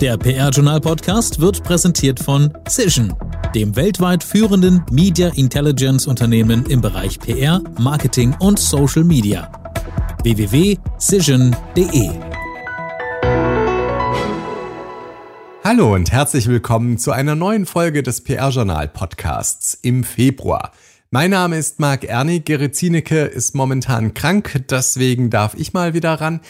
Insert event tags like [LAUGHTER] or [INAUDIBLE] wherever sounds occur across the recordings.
Der PR-Journal-Podcast wird präsentiert von Cision, dem weltweit führenden Media Intelligence Unternehmen im Bereich PR, Marketing und Social Media. www.cision.de Hallo und herzlich willkommen zu einer neuen Folge des PR-Journal-Podcasts im Februar. Mein Name ist Marc Ernig, Gerrit Zienecke ist momentan krank, deswegen darf ich mal wieder ran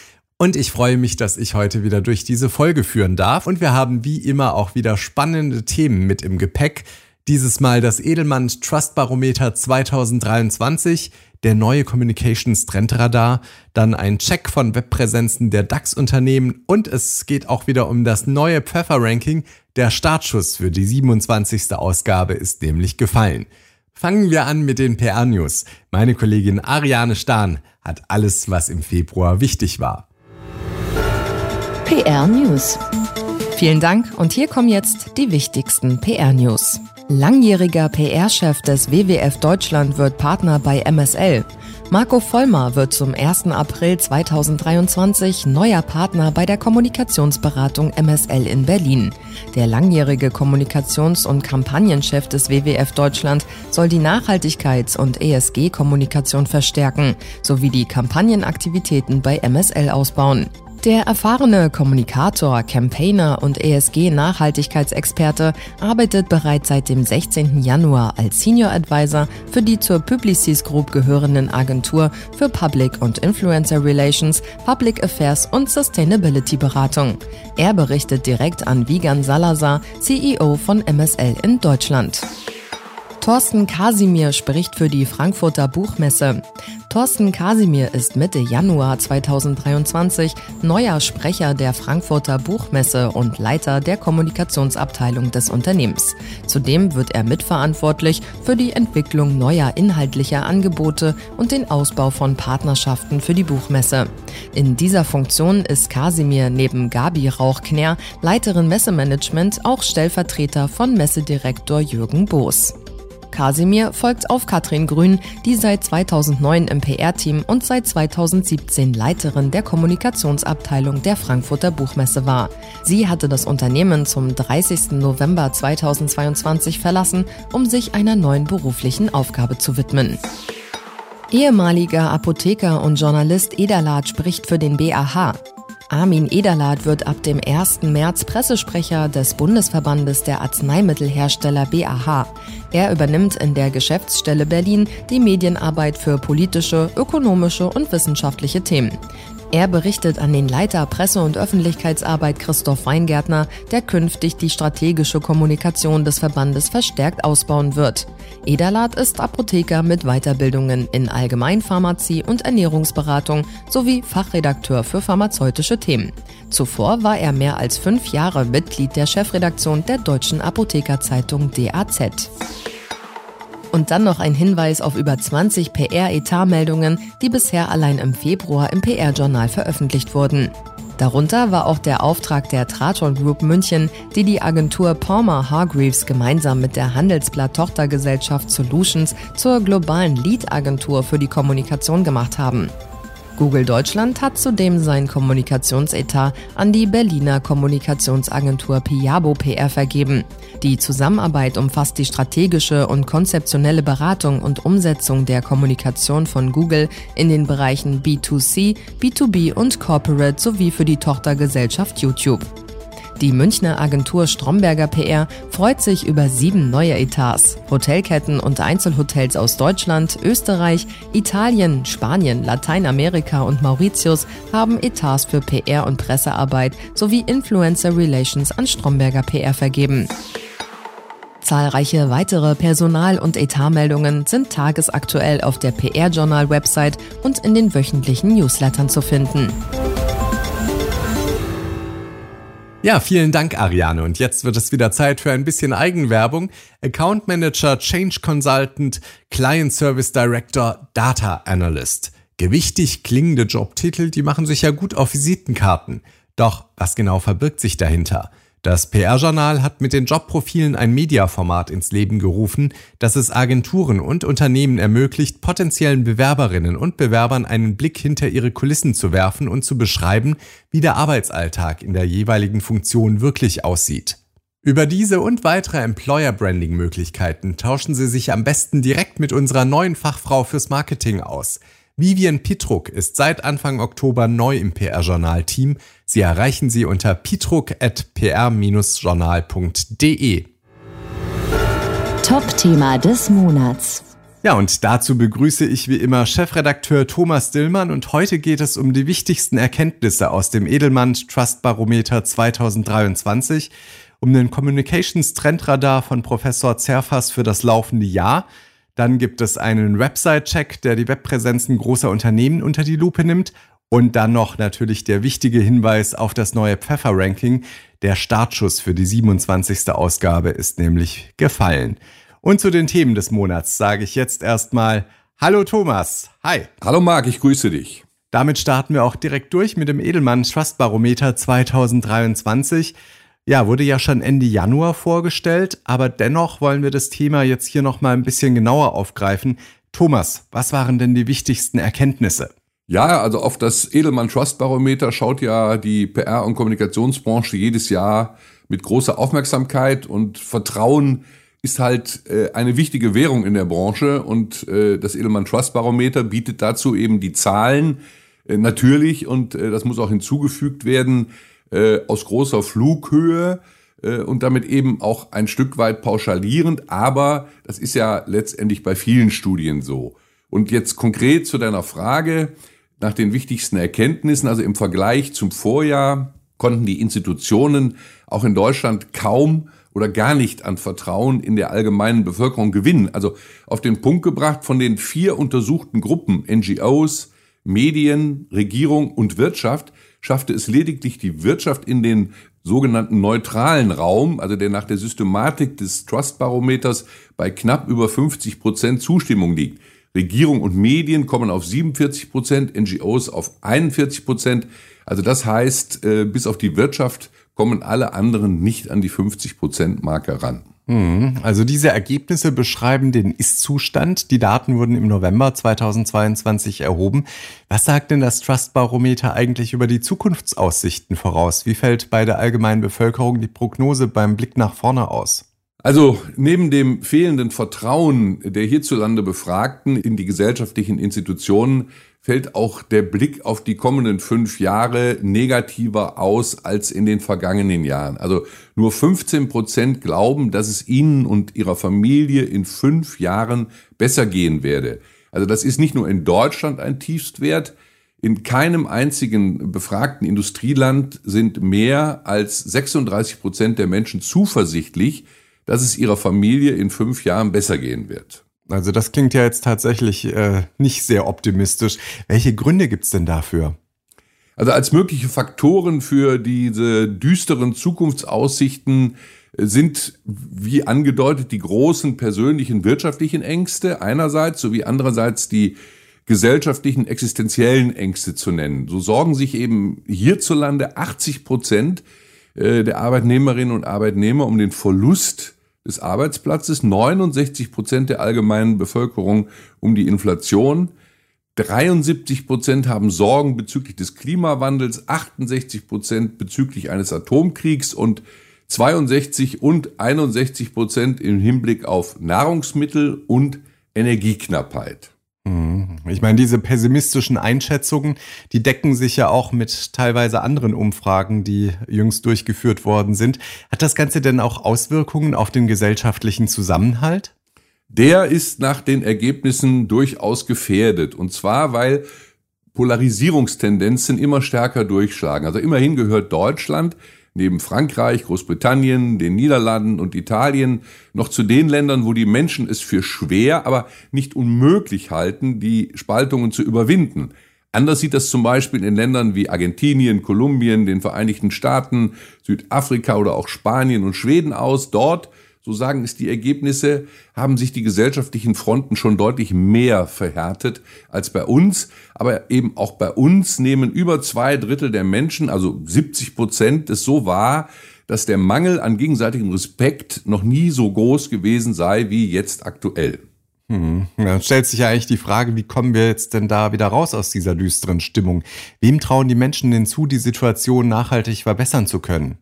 und ich freue mich, dass ich heute wieder durch diese Folge führen darf. Und wir haben wie immer auch wieder spannende Themen mit im Gepäck. Dieses Mal das Edelmann Trust Barometer 2023, der neue Communications Trendradar, dann ein Check von Webpräsenzen der DAX-Unternehmen und es geht auch wieder um das neue Pfeffer Ranking. Der Startschuss für die 27. Ausgabe ist nämlich gefallen. Fangen wir an mit den PR News. Meine Kollegin Ariane Stahn hat alles, was im Februar wichtig war. PR News. Vielen Dank und hier kommen jetzt die wichtigsten PR News. Langjähriger PR-Chef des WWF Deutschland wird Partner bei MSL. Marco Vollmer wird zum 1. April 2023 neuer Partner bei der Kommunikationsberatung MSL in Berlin. Der langjährige Kommunikations- und Kampagnenchef des WWF Deutschland soll die Nachhaltigkeits- und ESG-Kommunikation verstärken sowie die Kampagnenaktivitäten bei MSL ausbauen. Der erfahrene Kommunikator, Campaigner und ESG-Nachhaltigkeitsexperte arbeitet bereits seit dem 16. Januar als Senior Advisor für die zur Publicis Group gehörenden Agentur für Public und Influencer Relations, Public Affairs und Sustainability Beratung. Er berichtet direkt an Vigan Salazar, CEO von MSL in Deutschland. Thorsten Kasimir spricht für die Frankfurter Buchmesse. Thorsten Kasimir ist Mitte Januar 2023 neuer Sprecher der Frankfurter Buchmesse und Leiter der Kommunikationsabteilung des Unternehmens. Zudem wird er mitverantwortlich für die Entwicklung neuer inhaltlicher Angebote und den Ausbau von Partnerschaften für die Buchmesse. In dieser Funktion ist Kasimir neben Gabi Rauchkner, Leiterin Messemanagement, auch Stellvertreter von Messedirektor Jürgen Boos. Kasimir folgt auf Katrin Grün, die seit 2009 im PR-Team und seit 2017 Leiterin der Kommunikationsabteilung der Frankfurter Buchmesse war. Sie hatte das Unternehmen zum 30. November 2022 verlassen, um sich einer neuen beruflichen Aufgabe zu widmen. Ehemaliger Apotheker und Journalist Ederlat spricht für den BAH. Armin Ederlath wird ab dem 1. März Pressesprecher des Bundesverbandes der Arzneimittelhersteller BAH. Er übernimmt in der Geschäftsstelle Berlin die Medienarbeit für politische, ökonomische und wissenschaftliche Themen. Er berichtet an den Leiter Presse- und Öffentlichkeitsarbeit Christoph Weingärtner, der künftig die strategische Kommunikation des Verbandes verstärkt ausbauen wird. Ederlath ist Apotheker mit Weiterbildungen in Allgemeinpharmazie und Ernährungsberatung sowie Fachredakteur für pharmazeutische Themen. Zuvor war er mehr als fünf Jahre Mitglied der Chefredaktion der Deutschen Apothekerzeitung DAZ. Und dann noch ein Hinweis auf über 20 PR-Etatmeldungen, die bisher allein im Februar im PR-Journal veröffentlicht wurden. Darunter war auch der Auftrag der Traton Group München, die die Agentur Palmer Hargreaves gemeinsam mit der Handelsblatt-Tochtergesellschaft Solutions zur globalen Lead-Agentur für die Kommunikation gemacht haben. Google Deutschland hat zudem sein Kommunikationsetat an die Berliner Kommunikationsagentur Piabo PR vergeben. Die Zusammenarbeit umfasst die strategische und konzeptionelle Beratung und Umsetzung der Kommunikation von Google in den Bereichen B2C, B2B und Corporate sowie für die Tochtergesellschaft YouTube. Die Münchner Agentur Stromberger PR freut sich über sieben neue Etats. Hotelketten und Einzelhotels aus Deutschland, Österreich, Italien, Spanien, Lateinamerika und Mauritius haben Etats für PR und Pressearbeit sowie Influencer Relations an Stromberger PR vergeben. Zahlreiche weitere Personal- und Etatmeldungen sind tagesaktuell auf der PR-Journal-Website und in den wöchentlichen Newslettern zu finden. Ja, vielen Dank, Ariane. Und jetzt wird es wieder Zeit für ein bisschen Eigenwerbung. Account Manager, Change Consultant, Client Service Director, Data Analyst. Gewichtig klingende Jobtitel, die machen sich ja gut auf Visitenkarten. Doch was genau verbirgt sich dahinter? Das PR-Journal hat mit den Jobprofilen ein Mediaformat ins Leben gerufen, das es Agenturen und Unternehmen ermöglicht, potenziellen Bewerberinnen und Bewerbern einen Blick hinter ihre Kulissen zu werfen und zu beschreiben, wie der Arbeitsalltag in der jeweiligen Funktion wirklich aussieht. Über diese und weitere Employer-Branding-Möglichkeiten tauschen Sie sich am besten direkt mit unserer neuen Fachfrau fürs Marketing aus – Vivian Pitruk ist seit Anfang Oktober neu im PR-Journal-Team. Sie erreichen sie unter pitruk.pr-journal.de. Top-Thema des Monats. Ja, und dazu begrüße ich wie immer Chefredakteur Thomas Dillmann und heute geht es um die wichtigsten Erkenntnisse aus dem Edelmann Trust Barometer 2023, um den Communications Trendradar von Professor Zerfas für das laufende Jahr – dann gibt es einen Website-Check, der die Webpräsenzen großer Unternehmen unter die Lupe nimmt. Und dann noch natürlich der wichtige Hinweis auf das neue Pfeffer-Ranking. Der Startschuss für die 27. Ausgabe ist nämlich gefallen. Und zu den Themen des Monats sage ich jetzt erstmal Hallo Thomas. Hi. Hallo Marc, ich grüße dich. Damit starten wir auch direkt durch mit dem Edelmann Trust Barometer 2023 ja, wurde ja schon Ende Januar vorgestellt, aber dennoch wollen wir das Thema jetzt hier noch mal ein bisschen genauer aufgreifen. Thomas, was waren denn die wichtigsten Erkenntnisse? Ja, also auf das Edelmann Trust Barometer schaut ja die PR- und Kommunikationsbranche jedes Jahr mit großer Aufmerksamkeit und Vertrauen ist halt äh, eine wichtige Währung in der Branche und äh, das Edelmann Trust Barometer bietet dazu eben die Zahlen äh, natürlich und das muss auch hinzugefügt werden, äh, aus großer Flughöhe äh, und damit eben auch ein Stück weit pauschalierend, aber das ist ja letztendlich bei vielen Studien so. Und jetzt konkret zu deiner Frage nach den wichtigsten Erkenntnissen, also im Vergleich zum Vorjahr konnten die Institutionen auch in Deutschland kaum oder gar nicht an Vertrauen in der allgemeinen Bevölkerung gewinnen. Also auf den Punkt gebracht von den vier untersuchten Gruppen NGOs, Medien, Regierung und Wirtschaft schaffte es lediglich die Wirtschaft in den sogenannten neutralen Raum, also der nach der Systematik des Trust-Barometers bei knapp über 50 Prozent Zustimmung liegt. Regierung und Medien kommen auf 47 Prozent, NGOs auf 41 Prozent. Also das heißt, äh, bis auf die Wirtschaft kommen alle anderen nicht an die 50 Prozent Marke ran. Mhm. Also diese Ergebnisse beschreiben den Ist-Zustand. Die Daten wurden im November 2022 erhoben. Was sagt denn das Trust-Barometer eigentlich über die Zukunftsaussichten voraus? Wie fällt bei der allgemeinen Bevölkerung die Prognose beim Blick nach vorne aus? Also neben dem fehlenden Vertrauen der hierzulande Befragten in die gesellschaftlichen Institutionen fällt auch der Blick auf die kommenden fünf Jahre negativer aus als in den vergangenen Jahren. Also nur 15 Prozent glauben, dass es ihnen und ihrer Familie in fünf Jahren besser gehen werde. Also das ist nicht nur in Deutschland ein Tiefstwert. In keinem einzigen befragten Industrieland sind mehr als 36 Prozent der Menschen zuversichtlich, dass es ihrer Familie in fünf Jahren besser gehen wird. Also das klingt ja jetzt tatsächlich äh, nicht sehr optimistisch. Welche Gründe gibt's denn dafür? Also als mögliche Faktoren für diese düsteren Zukunftsaussichten äh, sind, wie angedeutet, die großen persönlichen wirtschaftlichen Ängste einerseits sowie andererseits die gesellschaftlichen existenziellen Ängste zu nennen. So sorgen sich eben hierzulande 80 Prozent äh, der Arbeitnehmerinnen und Arbeitnehmer um den Verlust des Arbeitsplatzes, 69 Prozent der allgemeinen Bevölkerung um die Inflation, 73 Prozent haben Sorgen bezüglich des Klimawandels, 68 Prozent bezüglich eines Atomkriegs. Und 62 und 61 Prozent im Hinblick auf Nahrungsmittel und Energieknappheit. Mhm. Ich meine, diese pessimistischen Einschätzungen, die decken sich ja auch mit teilweise anderen Umfragen, die jüngst durchgeführt worden sind. Hat das Ganze denn auch Auswirkungen auf den gesellschaftlichen Zusammenhalt? Der ist nach den Ergebnissen durchaus gefährdet. Und zwar, weil Polarisierungstendenzen immer stärker durchschlagen. Also immerhin gehört Deutschland neben Frankreich, Großbritannien, den Niederlanden und Italien noch zu den Ländern, wo die Menschen es für schwer, aber nicht unmöglich halten, die Spaltungen zu überwinden. Anders sieht das zum Beispiel in Ländern wie Argentinien, Kolumbien, den Vereinigten Staaten, Südafrika oder auch Spanien und Schweden aus. Dort so sagen es die Ergebnisse, haben sich die gesellschaftlichen Fronten schon deutlich mehr verhärtet als bei uns. Aber eben auch bei uns nehmen über zwei Drittel der Menschen, also 70 Prozent, es so wahr, dass der Mangel an gegenseitigem Respekt noch nie so groß gewesen sei wie jetzt aktuell. Hm. Dann stellt sich ja eigentlich die Frage, wie kommen wir jetzt denn da wieder raus aus dieser düsteren Stimmung? Wem trauen die Menschen denn zu, die Situation nachhaltig verbessern zu können?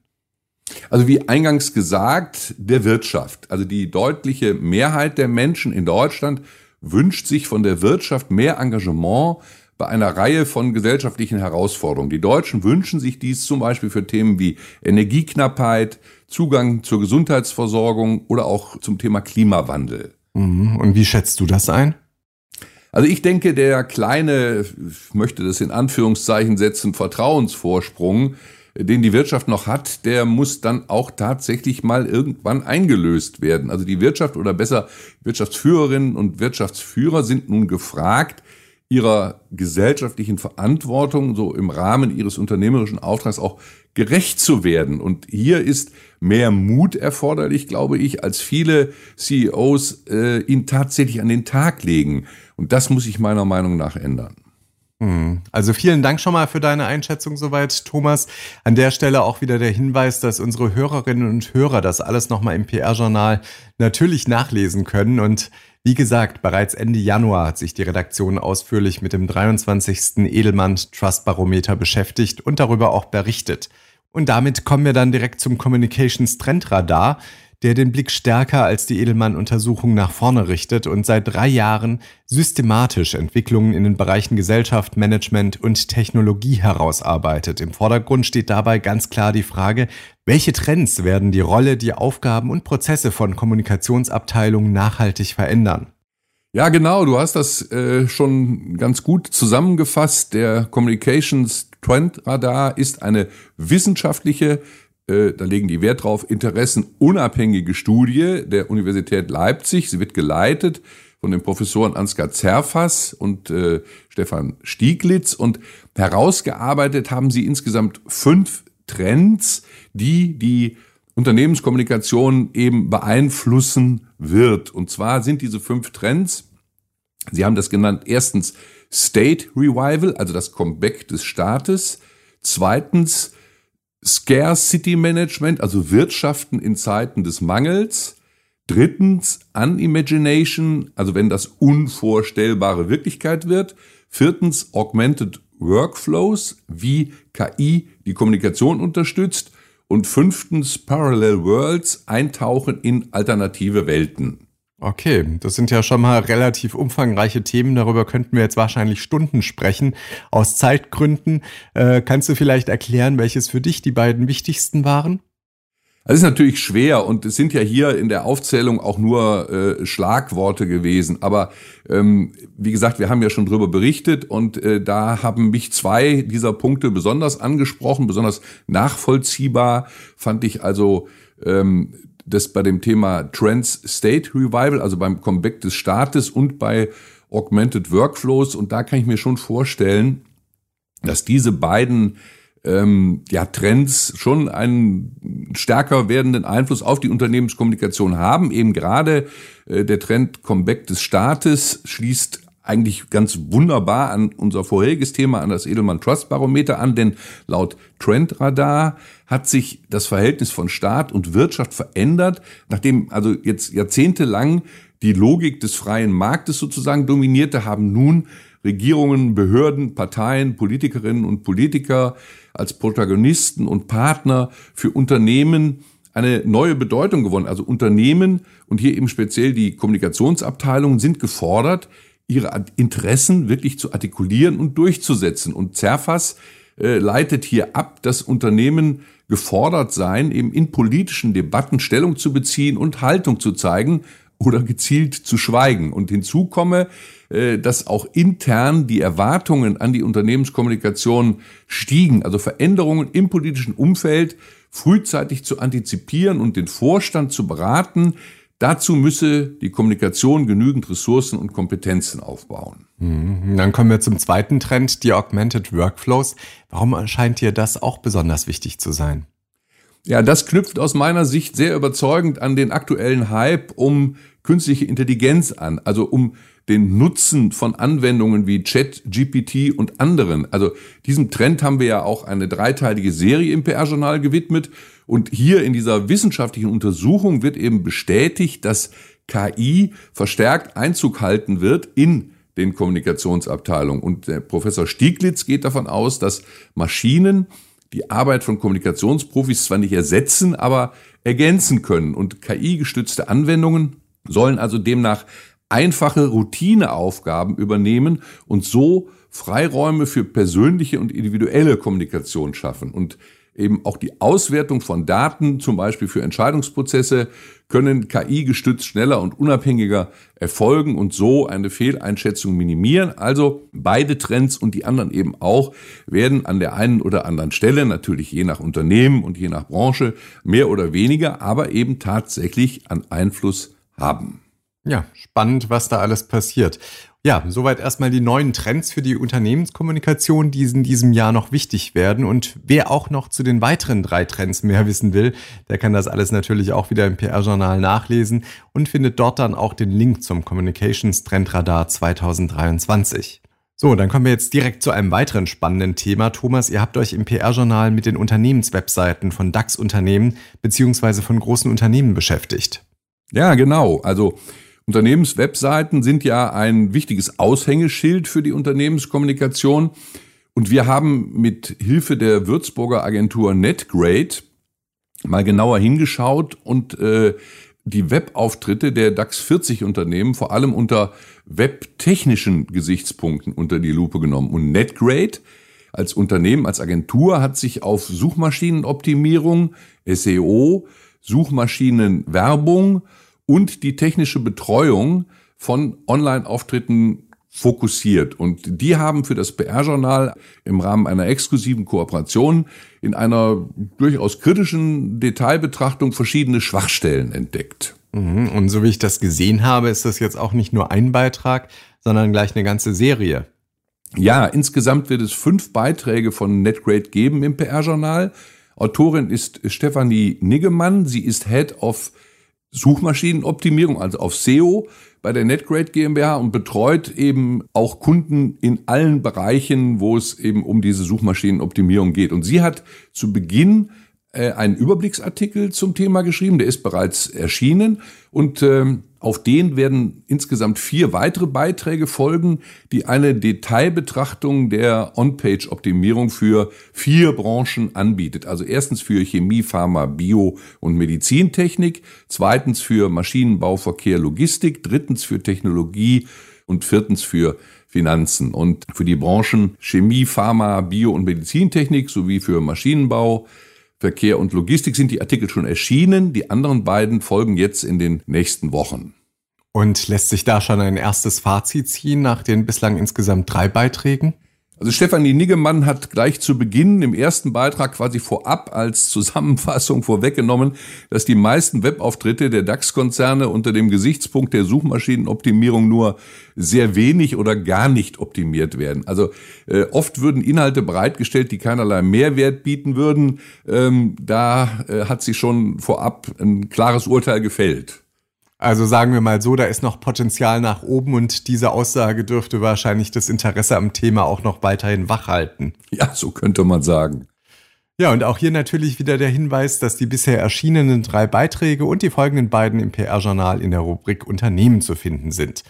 Also wie eingangs gesagt, der Wirtschaft. Also die deutliche Mehrheit der Menschen in Deutschland wünscht sich von der Wirtschaft mehr Engagement bei einer Reihe von gesellschaftlichen Herausforderungen. Die Deutschen wünschen sich dies zum Beispiel für Themen wie Energieknappheit, Zugang zur Gesundheitsversorgung oder auch zum Thema Klimawandel. Mhm. Und wie schätzt du das ein? Also ich denke, der kleine, ich möchte das in Anführungszeichen setzen, Vertrauensvorsprung, den die Wirtschaft noch hat, der muss dann auch tatsächlich mal irgendwann eingelöst werden. Also die Wirtschaft oder besser Wirtschaftsführerinnen und Wirtschaftsführer sind nun gefragt, ihrer gesellschaftlichen Verantwortung so im Rahmen ihres unternehmerischen Auftrags auch gerecht zu werden. Und hier ist mehr Mut erforderlich, glaube ich, als viele CEOs äh, ihn tatsächlich an den Tag legen. Und das muss sich meiner Meinung nach ändern. Hm. Also vielen Dank schon mal für deine Einschätzung soweit, Thomas. An der Stelle auch wieder der Hinweis, dass unsere Hörerinnen und Hörer das alles nochmal im PR-Journal natürlich nachlesen können. Und wie gesagt, bereits Ende Januar hat sich die Redaktion ausführlich mit dem 23. Edelmann Trust Barometer beschäftigt und darüber auch berichtet. Und damit kommen wir dann direkt zum Communications Trendradar der den Blick stärker als die Edelmann-Untersuchung nach vorne richtet und seit drei Jahren systematisch Entwicklungen in den Bereichen Gesellschaft, Management und Technologie herausarbeitet. Im Vordergrund steht dabei ganz klar die Frage, welche Trends werden die Rolle, die Aufgaben und Prozesse von Kommunikationsabteilungen nachhaltig verändern? Ja, genau, du hast das äh, schon ganz gut zusammengefasst. Der Communications Trend Radar ist eine wissenschaftliche äh, da legen die Wert drauf, interessenunabhängige Studie der Universität Leipzig. Sie wird geleitet von den Professoren Ansgar Zerfas und äh, Stefan Stieglitz und herausgearbeitet haben sie insgesamt fünf Trends, die die Unternehmenskommunikation eben beeinflussen wird. Und zwar sind diese fünf Trends, Sie haben das genannt, erstens State Revival, also das Comeback des Staates. Zweitens Scarcity Management, also Wirtschaften in Zeiten des Mangels. Drittens Unimagination, also wenn das Unvorstellbare Wirklichkeit wird. Viertens Augmented Workflows, wie KI die Kommunikation unterstützt. Und fünftens Parallel Worlds, Eintauchen in alternative Welten. Okay, das sind ja schon mal relativ umfangreiche Themen. Darüber könnten wir jetzt wahrscheinlich Stunden sprechen. Aus Zeitgründen äh, kannst du vielleicht erklären, welches für dich die beiden wichtigsten waren? Es ist natürlich schwer und es sind ja hier in der Aufzählung auch nur äh, Schlagworte gewesen. Aber ähm, wie gesagt, wir haben ja schon drüber berichtet und äh, da haben mich zwei dieser Punkte besonders angesprochen, besonders nachvollziehbar fand ich also ähm, das bei dem Thema Trans State Revival, also beim Comeback des Staates und bei Augmented Workflows. Und da kann ich mir schon vorstellen, dass diese beiden ähm, ja, Trends schon einen stärker werdenden Einfluss auf die Unternehmenskommunikation haben. Eben gerade äh, der Trend Comeback des Staates schließt eigentlich ganz wunderbar an unser vorheriges Thema, an das Edelmann Trust Barometer an, denn laut Trendradar hat sich das Verhältnis von Staat und Wirtschaft verändert, nachdem also jetzt jahrzehntelang die Logik des freien Marktes sozusagen dominierte, haben nun Regierungen, Behörden, Parteien, Politikerinnen und Politiker als Protagonisten und Partner für Unternehmen eine neue Bedeutung gewonnen. Also Unternehmen und hier eben speziell die Kommunikationsabteilungen sind gefordert, ihre Interessen wirklich zu artikulieren und durchzusetzen. Und Zerfas äh, leitet hier ab, dass Unternehmen gefordert seien, eben in politischen Debatten Stellung zu beziehen und Haltung zu zeigen oder gezielt zu schweigen. Und hinzu komme, äh, dass auch intern die Erwartungen an die Unternehmenskommunikation stiegen, also Veränderungen im politischen Umfeld frühzeitig zu antizipieren und den Vorstand zu beraten, Dazu müsse die Kommunikation genügend Ressourcen und Kompetenzen aufbauen. Mhm. Dann kommen wir zum zweiten Trend, die Augmented Workflows. Warum erscheint dir das auch besonders wichtig zu sein? Ja, das knüpft aus meiner Sicht sehr überzeugend an den aktuellen Hype um künstliche Intelligenz an, also um den Nutzen von Anwendungen wie Chat, GPT und anderen. Also diesem Trend haben wir ja auch eine dreiteilige Serie im PR-Journal gewidmet. Und hier in dieser wissenschaftlichen Untersuchung wird eben bestätigt, dass KI verstärkt Einzug halten wird in den Kommunikationsabteilungen. Und der Professor Stieglitz geht davon aus, dass Maschinen die Arbeit von Kommunikationsprofis zwar nicht ersetzen, aber ergänzen können. Und KI-gestützte Anwendungen sollen also demnach einfache Routineaufgaben übernehmen und so Freiräume für persönliche und individuelle Kommunikation schaffen. Und eben auch die Auswertung von Daten, zum Beispiel für Entscheidungsprozesse, können KI-gestützt schneller und unabhängiger erfolgen und so eine Fehleinschätzung minimieren. Also beide Trends und die anderen eben auch werden an der einen oder anderen Stelle, natürlich je nach Unternehmen und je nach Branche, mehr oder weniger, aber eben tatsächlich an Einfluss haben. Ja, spannend, was da alles passiert. Ja, soweit erstmal die neuen Trends für die Unternehmenskommunikation, die in diesem Jahr noch wichtig werden. Und wer auch noch zu den weiteren drei Trends mehr wissen will, der kann das alles natürlich auch wieder im PR-Journal nachlesen und findet dort dann auch den Link zum Communications Trendradar 2023. So, dann kommen wir jetzt direkt zu einem weiteren spannenden Thema. Thomas, ihr habt euch im PR-Journal mit den Unternehmenswebseiten von DAX-Unternehmen beziehungsweise von großen Unternehmen beschäftigt. Ja, genau. Also Unternehmenswebseiten sind ja ein wichtiges Aushängeschild für die Unternehmenskommunikation. Und wir haben mit Hilfe der Würzburger Agentur NetGrade mal genauer hingeschaut und äh, die Webauftritte der DAX 40 Unternehmen vor allem unter webtechnischen Gesichtspunkten unter die Lupe genommen. Und NetGrade als Unternehmen, als Agentur hat sich auf Suchmaschinenoptimierung, SEO, Suchmaschinenwerbung und die technische Betreuung von Online-Auftritten fokussiert. Und die haben für das PR-Journal im Rahmen einer exklusiven Kooperation in einer durchaus kritischen Detailbetrachtung verschiedene Schwachstellen entdeckt. Mhm. Und so wie ich das gesehen habe, ist das jetzt auch nicht nur ein Beitrag, sondern gleich eine ganze Serie. Ja, insgesamt wird es fünf Beiträge von NetGrade geben im PR-Journal. Autorin ist Stefanie Niggemann. Sie ist Head of Suchmaschinenoptimierung, also auf SEO bei der NetGrade GmbH und betreut eben auch Kunden in allen Bereichen, wo es eben um diese Suchmaschinenoptimierung geht. Und sie hat zu Beginn äh, einen Überblicksartikel zum Thema geschrieben, der ist bereits erschienen und ähm, auf den werden insgesamt vier weitere Beiträge folgen, die eine Detailbetrachtung der On-Page-Optimierung für vier Branchen anbietet. Also erstens für Chemie, Pharma, Bio und Medizintechnik, zweitens für Maschinenbau, Verkehr, Logistik, drittens für Technologie und viertens für Finanzen. Und für die Branchen Chemie, Pharma, Bio und Medizintechnik sowie für Maschinenbau, Verkehr und Logistik sind die Artikel schon erschienen. Die anderen beiden folgen jetzt in den nächsten Wochen. Und lässt sich da schon ein erstes Fazit ziehen nach den bislang insgesamt drei Beiträgen? Also Stefanie Niggemann hat gleich zu Beginn im ersten Beitrag quasi vorab als Zusammenfassung vorweggenommen, dass die meisten Webauftritte der DAX-Konzerne unter dem Gesichtspunkt der Suchmaschinenoptimierung nur sehr wenig oder gar nicht optimiert werden. Also äh, oft würden Inhalte bereitgestellt, die keinerlei Mehrwert bieten würden. Ähm, da äh, hat sie schon vorab ein klares Urteil gefällt. Also sagen wir mal so, da ist noch Potenzial nach oben und diese Aussage dürfte wahrscheinlich das Interesse am Thema auch noch weiterhin wachhalten. Ja, so könnte man sagen. Ja, und auch hier natürlich wieder der Hinweis, dass die bisher erschienenen drei Beiträge und die folgenden beiden im PR-Journal in der Rubrik Unternehmen zu finden sind.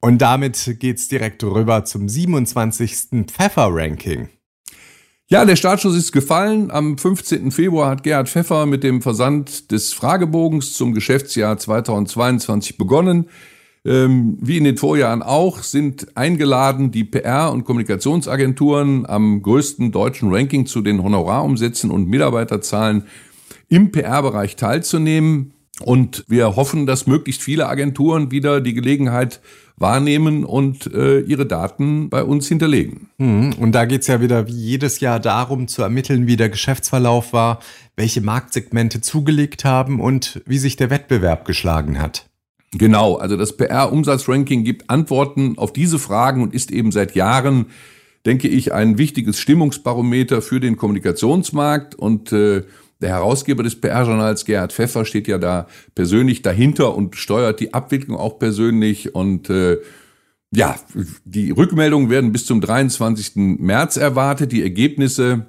Und damit geht's direkt rüber zum 27. Pfeffer-Ranking. Ja, der Startschuss ist gefallen. Am 15. Februar hat Gerhard Pfeffer mit dem Versand des Fragebogens zum Geschäftsjahr 2022 begonnen. Ähm, wie in den Vorjahren auch sind eingeladen die PR- und Kommunikationsagenturen am größten deutschen Ranking zu den Honorarumsätzen und Mitarbeiterzahlen im PR-Bereich teilzunehmen. Und wir hoffen, dass möglichst viele Agenturen wieder die Gelegenheit wahrnehmen und äh, ihre Daten bei uns hinterlegen. Mhm. Und da geht's ja wieder wie jedes Jahr darum zu ermitteln, wie der Geschäftsverlauf war, welche Marktsegmente zugelegt haben und wie sich der Wettbewerb geschlagen hat. Genau, also das PR-Umsatzranking gibt Antworten auf diese Fragen und ist eben seit Jahren, denke ich, ein wichtiges Stimmungsbarometer für den Kommunikationsmarkt und äh, Der Herausgeber des PR-Journals, Gerhard Pfeffer, steht ja da persönlich dahinter und steuert die Abwicklung auch persönlich. Und äh, ja, die Rückmeldungen werden bis zum 23. März erwartet. Die Ergebnisse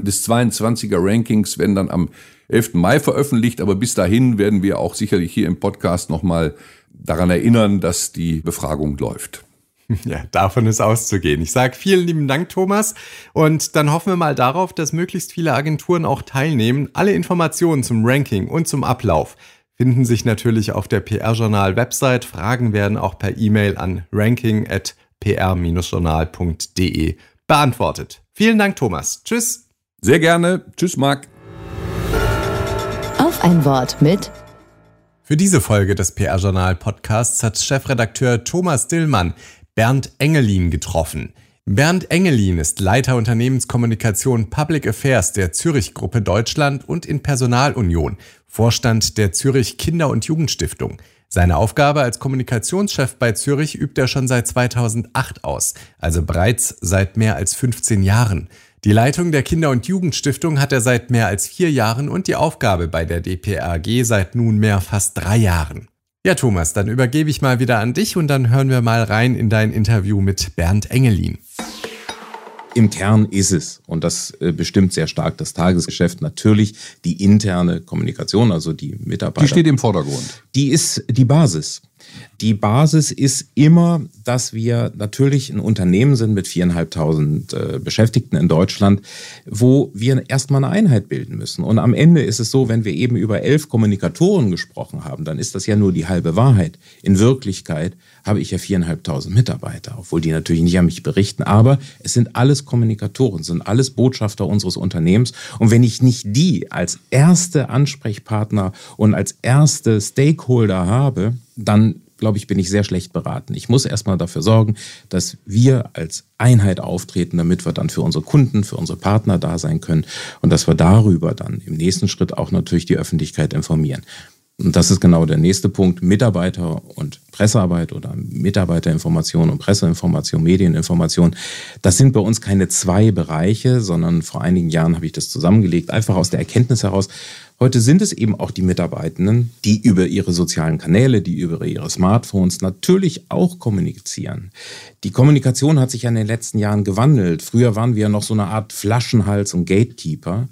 des 22er Rankings werden dann am 11. Mai veröffentlicht, aber bis dahin werden wir auch sicherlich hier im Podcast nochmal daran erinnern, dass die Befragung läuft. [LAUGHS] Ja, davon ist auszugehen. Ich sage vielen lieben Dank, Thomas. Und dann hoffen wir mal darauf, dass möglichst viele Agenturen auch teilnehmen. Alle Informationen zum Ranking und zum Ablauf finden sich natürlich auf der PR-Journal-Website. Fragen werden auch per E-Mail an ranking.pr-journal.de beantwortet. Vielen Dank, Thomas. Tschüss. Sehr gerne. Tschüss, Marc. Auf ein Wort mit für diese Folge des PR-Journal-Podcasts hat Chefredakteur Thomas Dillmann Bernd Engelin getroffen. Bernd Engelin ist Leiter Unternehmenskommunikation Public Affairs der Zürich-Gruppe Deutschland und in Personalunion, Vorstand der Zürich Kinder- und Jugendstiftung. Seine Aufgabe als Kommunikationschef bei Zürich übt er schon seit 2008 aus, also bereits seit mehr als 15 Jahren. Die Leitung der Kinder- und Jugendstiftung hat er seit mehr als vier Jahren und die Aufgabe bei der DPRG seit nunmehr fast drei Jahren. Ja, Thomas, dann übergebe ich mal wieder an dich und dann hören wir mal rein in dein Interview mit Bernd Engelin. Im Kern ist es, und das äh, bestimmt sehr stark das Tagesgeschäft, natürlich die interne Kommunikation, also die Mitarbeiter. Die steht im Vordergrund. Die ist die Basis. Die Basis ist immer, dass wir natürlich ein Unternehmen sind mit viereinhalbtausend äh, Beschäftigten in Deutschland, wo wir erstmal eine Einheit bilden müssen. Und am Ende ist es so, wenn wir eben über elf Kommunikatoren gesprochen haben, dann ist das ja nur die halbe Wahrheit. In Wirklichkeit habe ich ja viereinhalbtausend Mitarbeiter, obwohl die natürlich nicht an mich berichten, aber es sind alles Kommunikatoren, sind alles Botschafter unseres Unternehmens. Und wenn ich nicht die als erste Ansprechpartner und als erste Stakeholder habe, dann glaube ich, bin ich sehr schlecht beraten. Ich muss erstmal dafür sorgen, dass wir als Einheit auftreten, damit wir dann für unsere Kunden, für unsere Partner da sein können und dass wir darüber dann im nächsten Schritt auch natürlich die Öffentlichkeit informieren. Und das ist genau der nächste Punkt. Mitarbeiter und Pressearbeit oder Mitarbeiterinformation und Presseinformation, Medieninformation. Das sind bei uns keine zwei Bereiche, sondern vor einigen Jahren habe ich das zusammengelegt, einfach aus der Erkenntnis heraus, Heute sind es eben auch die Mitarbeitenden, die über ihre sozialen Kanäle, die über ihre Smartphones natürlich auch kommunizieren. Die Kommunikation hat sich ja in den letzten Jahren gewandelt. Früher waren wir noch so eine Art Flaschenhals und Gatekeeper.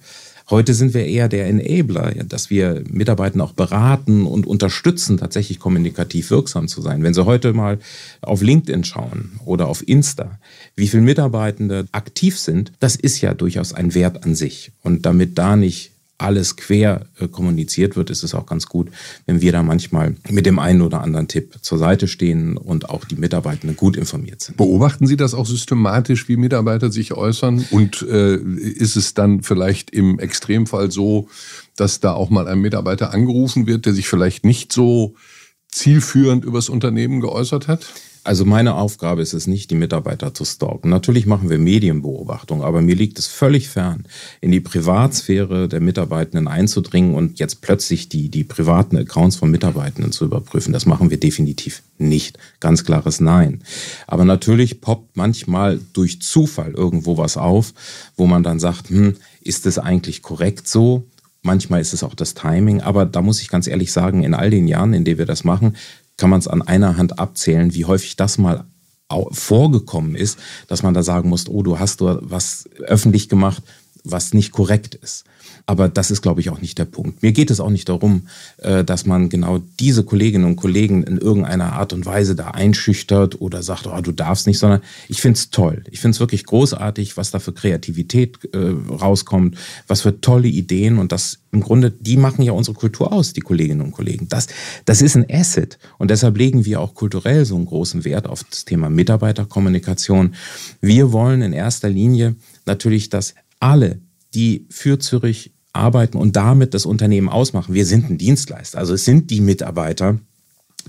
Heute sind wir eher der Enabler, dass wir Mitarbeiter auch beraten und unterstützen, tatsächlich kommunikativ wirksam zu sein. Wenn Sie heute mal auf LinkedIn schauen oder auf Insta, wie viele Mitarbeitende aktiv sind, das ist ja durchaus ein Wert an sich. Und damit da nicht alles quer äh, kommuniziert wird, ist es auch ganz gut, wenn wir da manchmal mit dem einen oder anderen Tipp zur Seite stehen und auch die Mitarbeitenden gut informiert sind. Beobachten Sie das auch systematisch, wie Mitarbeiter sich äußern? Und äh, ist es dann vielleicht im Extremfall so, dass da auch mal ein Mitarbeiter angerufen wird, der sich vielleicht nicht so zielführend übers Unternehmen geäußert hat? Also meine Aufgabe ist es nicht, die Mitarbeiter zu stalken. Natürlich machen wir Medienbeobachtung, aber mir liegt es völlig fern, in die Privatsphäre der Mitarbeitenden einzudringen und jetzt plötzlich die, die privaten Accounts von Mitarbeitenden zu überprüfen. Das machen wir definitiv nicht. Ganz klares Nein. Aber natürlich poppt manchmal durch Zufall irgendwo was auf, wo man dann sagt, hm, ist es eigentlich korrekt so? Manchmal ist es auch das Timing, aber da muss ich ganz ehrlich sagen, in all den Jahren, in denen wir das machen, kann man es an einer Hand abzählen, wie häufig das mal vorgekommen ist, dass man da sagen muss, oh, du hast was öffentlich gemacht, was nicht korrekt ist. Aber das ist, glaube ich, auch nicht der Punkt. Mir geht es auch nicht darum, äh, dass man genau diese Kolleginnen und Kollegen in irgendeiner Art und Weise da einschüchtert oder sagt, oh, du darfst nicht, sondern ich finde es toll. Ich finde es wirklich großartig, was da für Kreativität äh, rauskommt, was für tolle Ideen und das im Grunde, die machen ja unsere Kultur aus, die Kolleginnen und Kollegen. Das, das ist ein Asset und deshalb legen wir auch kulturell so einen großen Wert auf das Thema Mitarbeiterkommunikation. Wir wollen in erster Linie natürlich, dass alle die für Zürich arbeiten und damit das Unternehmen ausmachen. Wir sind ein Dienstleister. Also es sind die Mitarbeiter,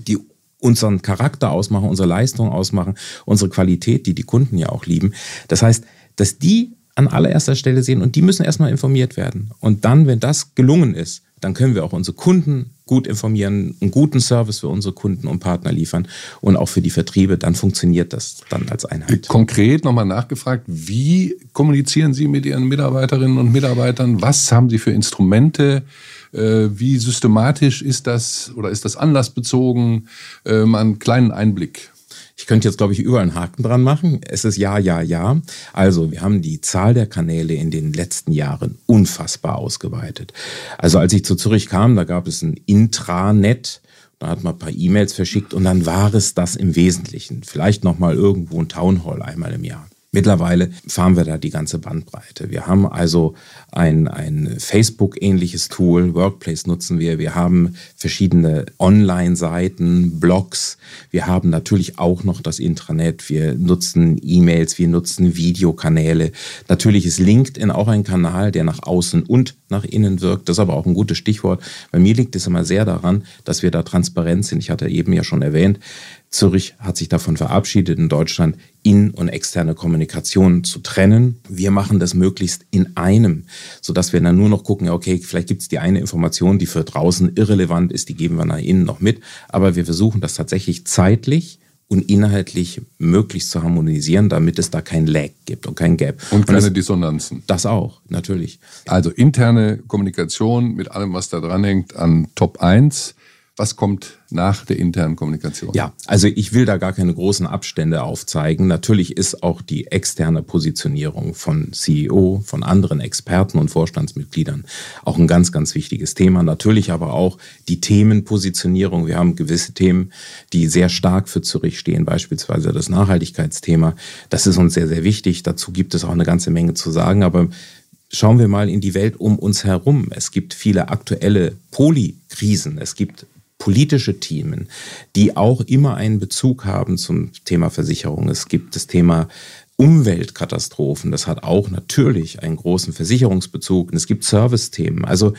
die unseren Charakter ausmachen, unsere Leistung ausmachen, unsere Qualität, die die Kunden ja auch lieben. Das heißt, dass die an allererster Stelle sehen und die müssen erstmal informiert werden. Und dann, wenn das gelungen ist, dann können wir auch unsere Kunden gut informieren, einen guten Service für unsere Kunden und Partner liefern und auch für die Vertriebe, dann funktioniert das dann als Einheit. Konkret nochmal nachgefragt, wie kommunizieren Sie mit Ihren Mitarbeiterinnen und Mitarbeitern? Was haben Sie für Instrumente? Äh, wie systematisch ist das oder ist das anlassbezogen? Äh, mal einen kleinen Einblick. Ich könnte jetzt, glaube ich, überall einen Haken dran machen. Es ist ja, ja, ja. Also, wir haben die Zahl der Kanäle in den letzten Jahren unfassbar ausgeweitet. Also, als ich zu Zürich kam, da gab es ein Intranet. Da hat man ein paar E-Mails verschickt und dann war es das im Wesentlichen. Vielleicht nochmal irgendwo ein Townhall einmal im Jahr. Mittlerweile fahren wir da die ganze Bandbreite. Wir haben also ein, ein Facebook-ähnliches Tool, Workplace nutzen wir. Wir haben verschiedene Online-Seiten, Blogs. Wir haben natürlich auch noch das Intranet. Wir nutzen E-Mails, wir nutzen Videokanäle. Natürlich ist LinkedIn auch ein Kanal, der nach außen und nach innen wirkt. Das ist aber auch ein gutes Stichwort. Bei mir liegt es immer sehr daran, dass wir da transparent sind. Ich hatte eben ja schon erwähnt, Zürich hat sich davon verabschiedet, in Deutschland in- und externe Kommunikation zu trennen. Wir machen das möglichst in einem, sodass wir dann nur noch gucken, okay, vielleicht gibt es die eine Information, die für draußen irrelevant ist, die geben wir nach innen noch mit. Aber wir versuchen das tatsächlich zeitlich und inhaltlich möglichst zu harmonisieren, damit es da kein Lag gibt und kein Gap. Und keine und das, Dissonanzen. Das auch, natürlich. Also interne Kommunikation mit allem, was da dran hängt, an Top 1 was kommt nach der internen Kommunikation? Ja, also ich will da gar keine großen Abstände aufzeigen. Natürlich ist auch die externe Positionierung von CEO, von anderen Experten und Vorstandsmitgliedern auch ein ganz, ganz wichtiges Thema. Natürlich aber auch die Themenpositionierung. Wir haben gewisse Themen, die sehr stark für Zürich stehen, beispielsweise das Nachhaltigkeitsthema. Das ist uns sehr, sehr wichtig. Dazu gibt es auch eine ganze Menge zu sagen. Aber Schauen wir mal in die Welt um uns herum. Es gibt viele aktuelle Polikrisen. Es gibt politische Themen, die auch immer einen Bezug haben zum Thema Versicherung. Es gibt das Thema Umweltkatastrophen, das hat auch natürlich einen großen Versicherungsbezug. Und es gibt Service-Themen. Also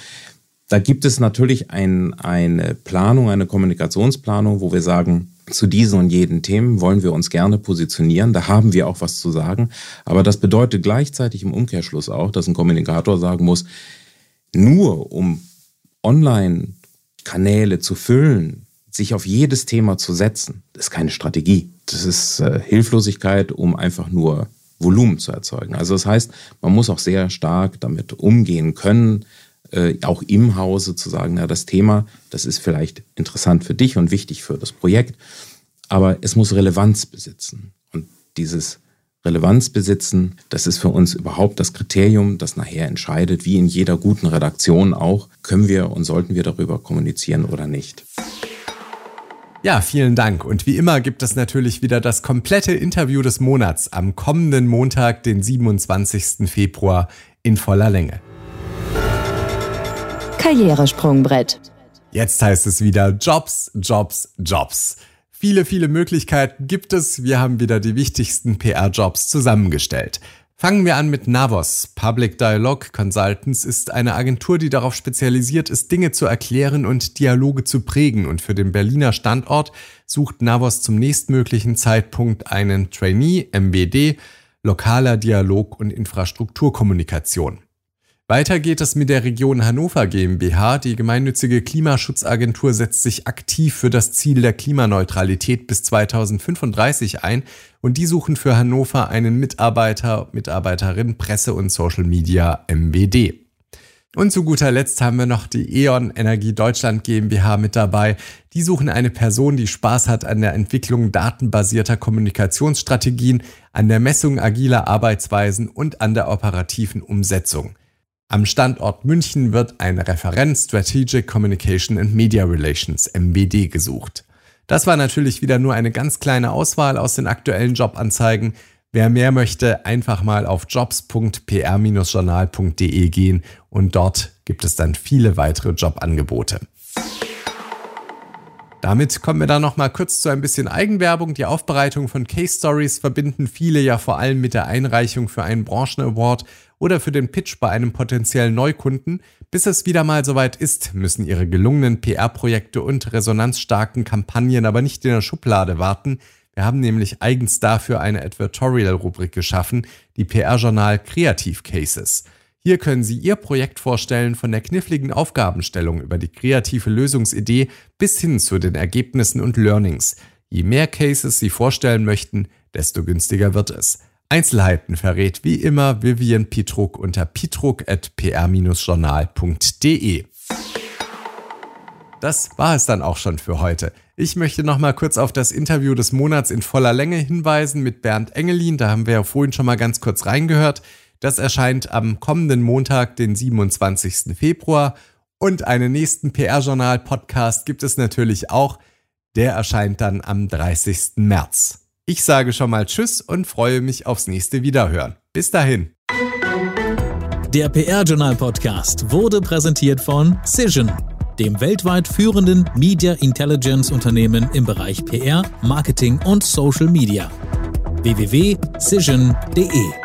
da gibt es natürlich ein, eine Planung, eine Kommunikationsplanung, wo wir sagen, zu diesen und jeden Themen wollen wir uns gerne positionieren. Da haben wir auch was zu sagen. Aber das bedeutet gleichzeitig im Umkehrschluss auch, dass ein Kommunikator sagen muss, nur um online Kanäle zu füllen, sich auf jedes Thema zu setzen, ist keine Strategie. Das ist äh, Hilflosigkeit, um einfach nur Volumen zu erzeugen. Also das heißt, man muss auch sehr stark damit umgehen können, äh, auch im Hause zu sagen, na, das Thema, das ist vielleicht interessant für dich und wichtig für das Projekt, aber es muss Relevanz besitzen. Und dieses Relevanz besitzen. Das ist für uns überhaupt das Kriterium, das nachher entscheidet, wie in jeder guten Redaktion auch, können wir und sollten wir darüber kommunizieren oder nicht. Ja, vielen Dank. Und wie immer gibt es natürlich wieder das komplette Interview des Monats am kommenden Montag, den 27. Februar in voller Länge. Karrieresprungbrett. Jetzt heißt es wieder Jobs, Jobs, Jobs. Viele, viele Möglichkeiten gibt es. Wir haben wieder die wichtigsten PR-Jobs zusammengestellt. Fangen wir an mit Navos. Public Dialogue Consultants ist eine Agentur, die darauf spezialisiert ist, Dinge zu erklären und Dialoge zu prägen. Und für den Berliner Standort sucht Navos zum nächstmöglichen Zeitpunkt einen Trainee, MBD, lokaler Dialog und Infrastrukturkommunikation. Weiter geht es mit der Region Hannover GmbH. Die gemeinnützige Klimaschutzagentur setzt sich aktiv für das Ziel der Klimaneutralität bis 2035 ein und die suchen für Hannover einen Mitarbeiter, Mitarbeiterin Presse und Social Media MBD. Und zu guter Letzt haben wir noch die E.ON Energie Deutschland GmbH mit dabei. Die suchen eine Person, die Spaß hat an der Entwicklung datenbasierter Kommunikationsstrategien, an der Messung agiler Arbeitsweisen und an der operativen Umsetzung. Am Standort München wird ein Referent Strategic Communication and Media Relations MBD gesucht. Das war natürlich wieder nur eine ganz kleine Auswahl aus den aktuellen Jobanzeigen. Wer mehr möchte, einfach mal auf jobs.pr-journal.de gehen und dort gibt es dann viele weitere Jobangebote. Damit kommen wir dann noch mal kurz zu ein bisschen Eigenwerbung. Die Aufbereitung von Case Stories verbinden viele ja vor allem mit der Einreichung für einen Branchen-Award oder für den Pitch bei einem potenziellen Neukunden. Bis es wieder mal soweit ist, müssen Ihre gelungenen PR-Projekte und resonanzstarken Kampagnen aber nicht in der Schublade warten. Wir haben nämlich eigens dafür eine Advertorial-Rubrik geschaffen, die PR-Journal Kreativ Cases. Hier können Sie Ihr Projekt vorstellen, von der kniffligen Aufgabenstellung über die kreative Lösungsidee bis hin zu den Ergebnissen und Learnings. Je mehr Cases Sie vorstellen möchten, desto günstiger wird es. Einzelheiten verrät wie immer Vivian Pietruck unter pietruck.pr-journal.de. Das war es dann auch schon für heute. Ich möchte noch mal kurz auf das Interview des Monats in voller Länge hinweisen mit Bernd Engelin. Da haben wir ja vorhin schon mal ganz kurz reingehört. Das erscheint am kommenden Montag, den 27. Februar. Und einen nächsten PR-Journal-Podcast gibt es natürlich auch. Der erscheint dann am 30. März. Ich sage schon mal Tschüss und freue mich aufs nächste Wiederhören. Bis dahin. Der PR-Journal Podcast wurde präsentiert von Cision, dem weltweit führenden Media Intelligence Unternehmen im Bereich PR, Marketing und Social Media. www.cision.de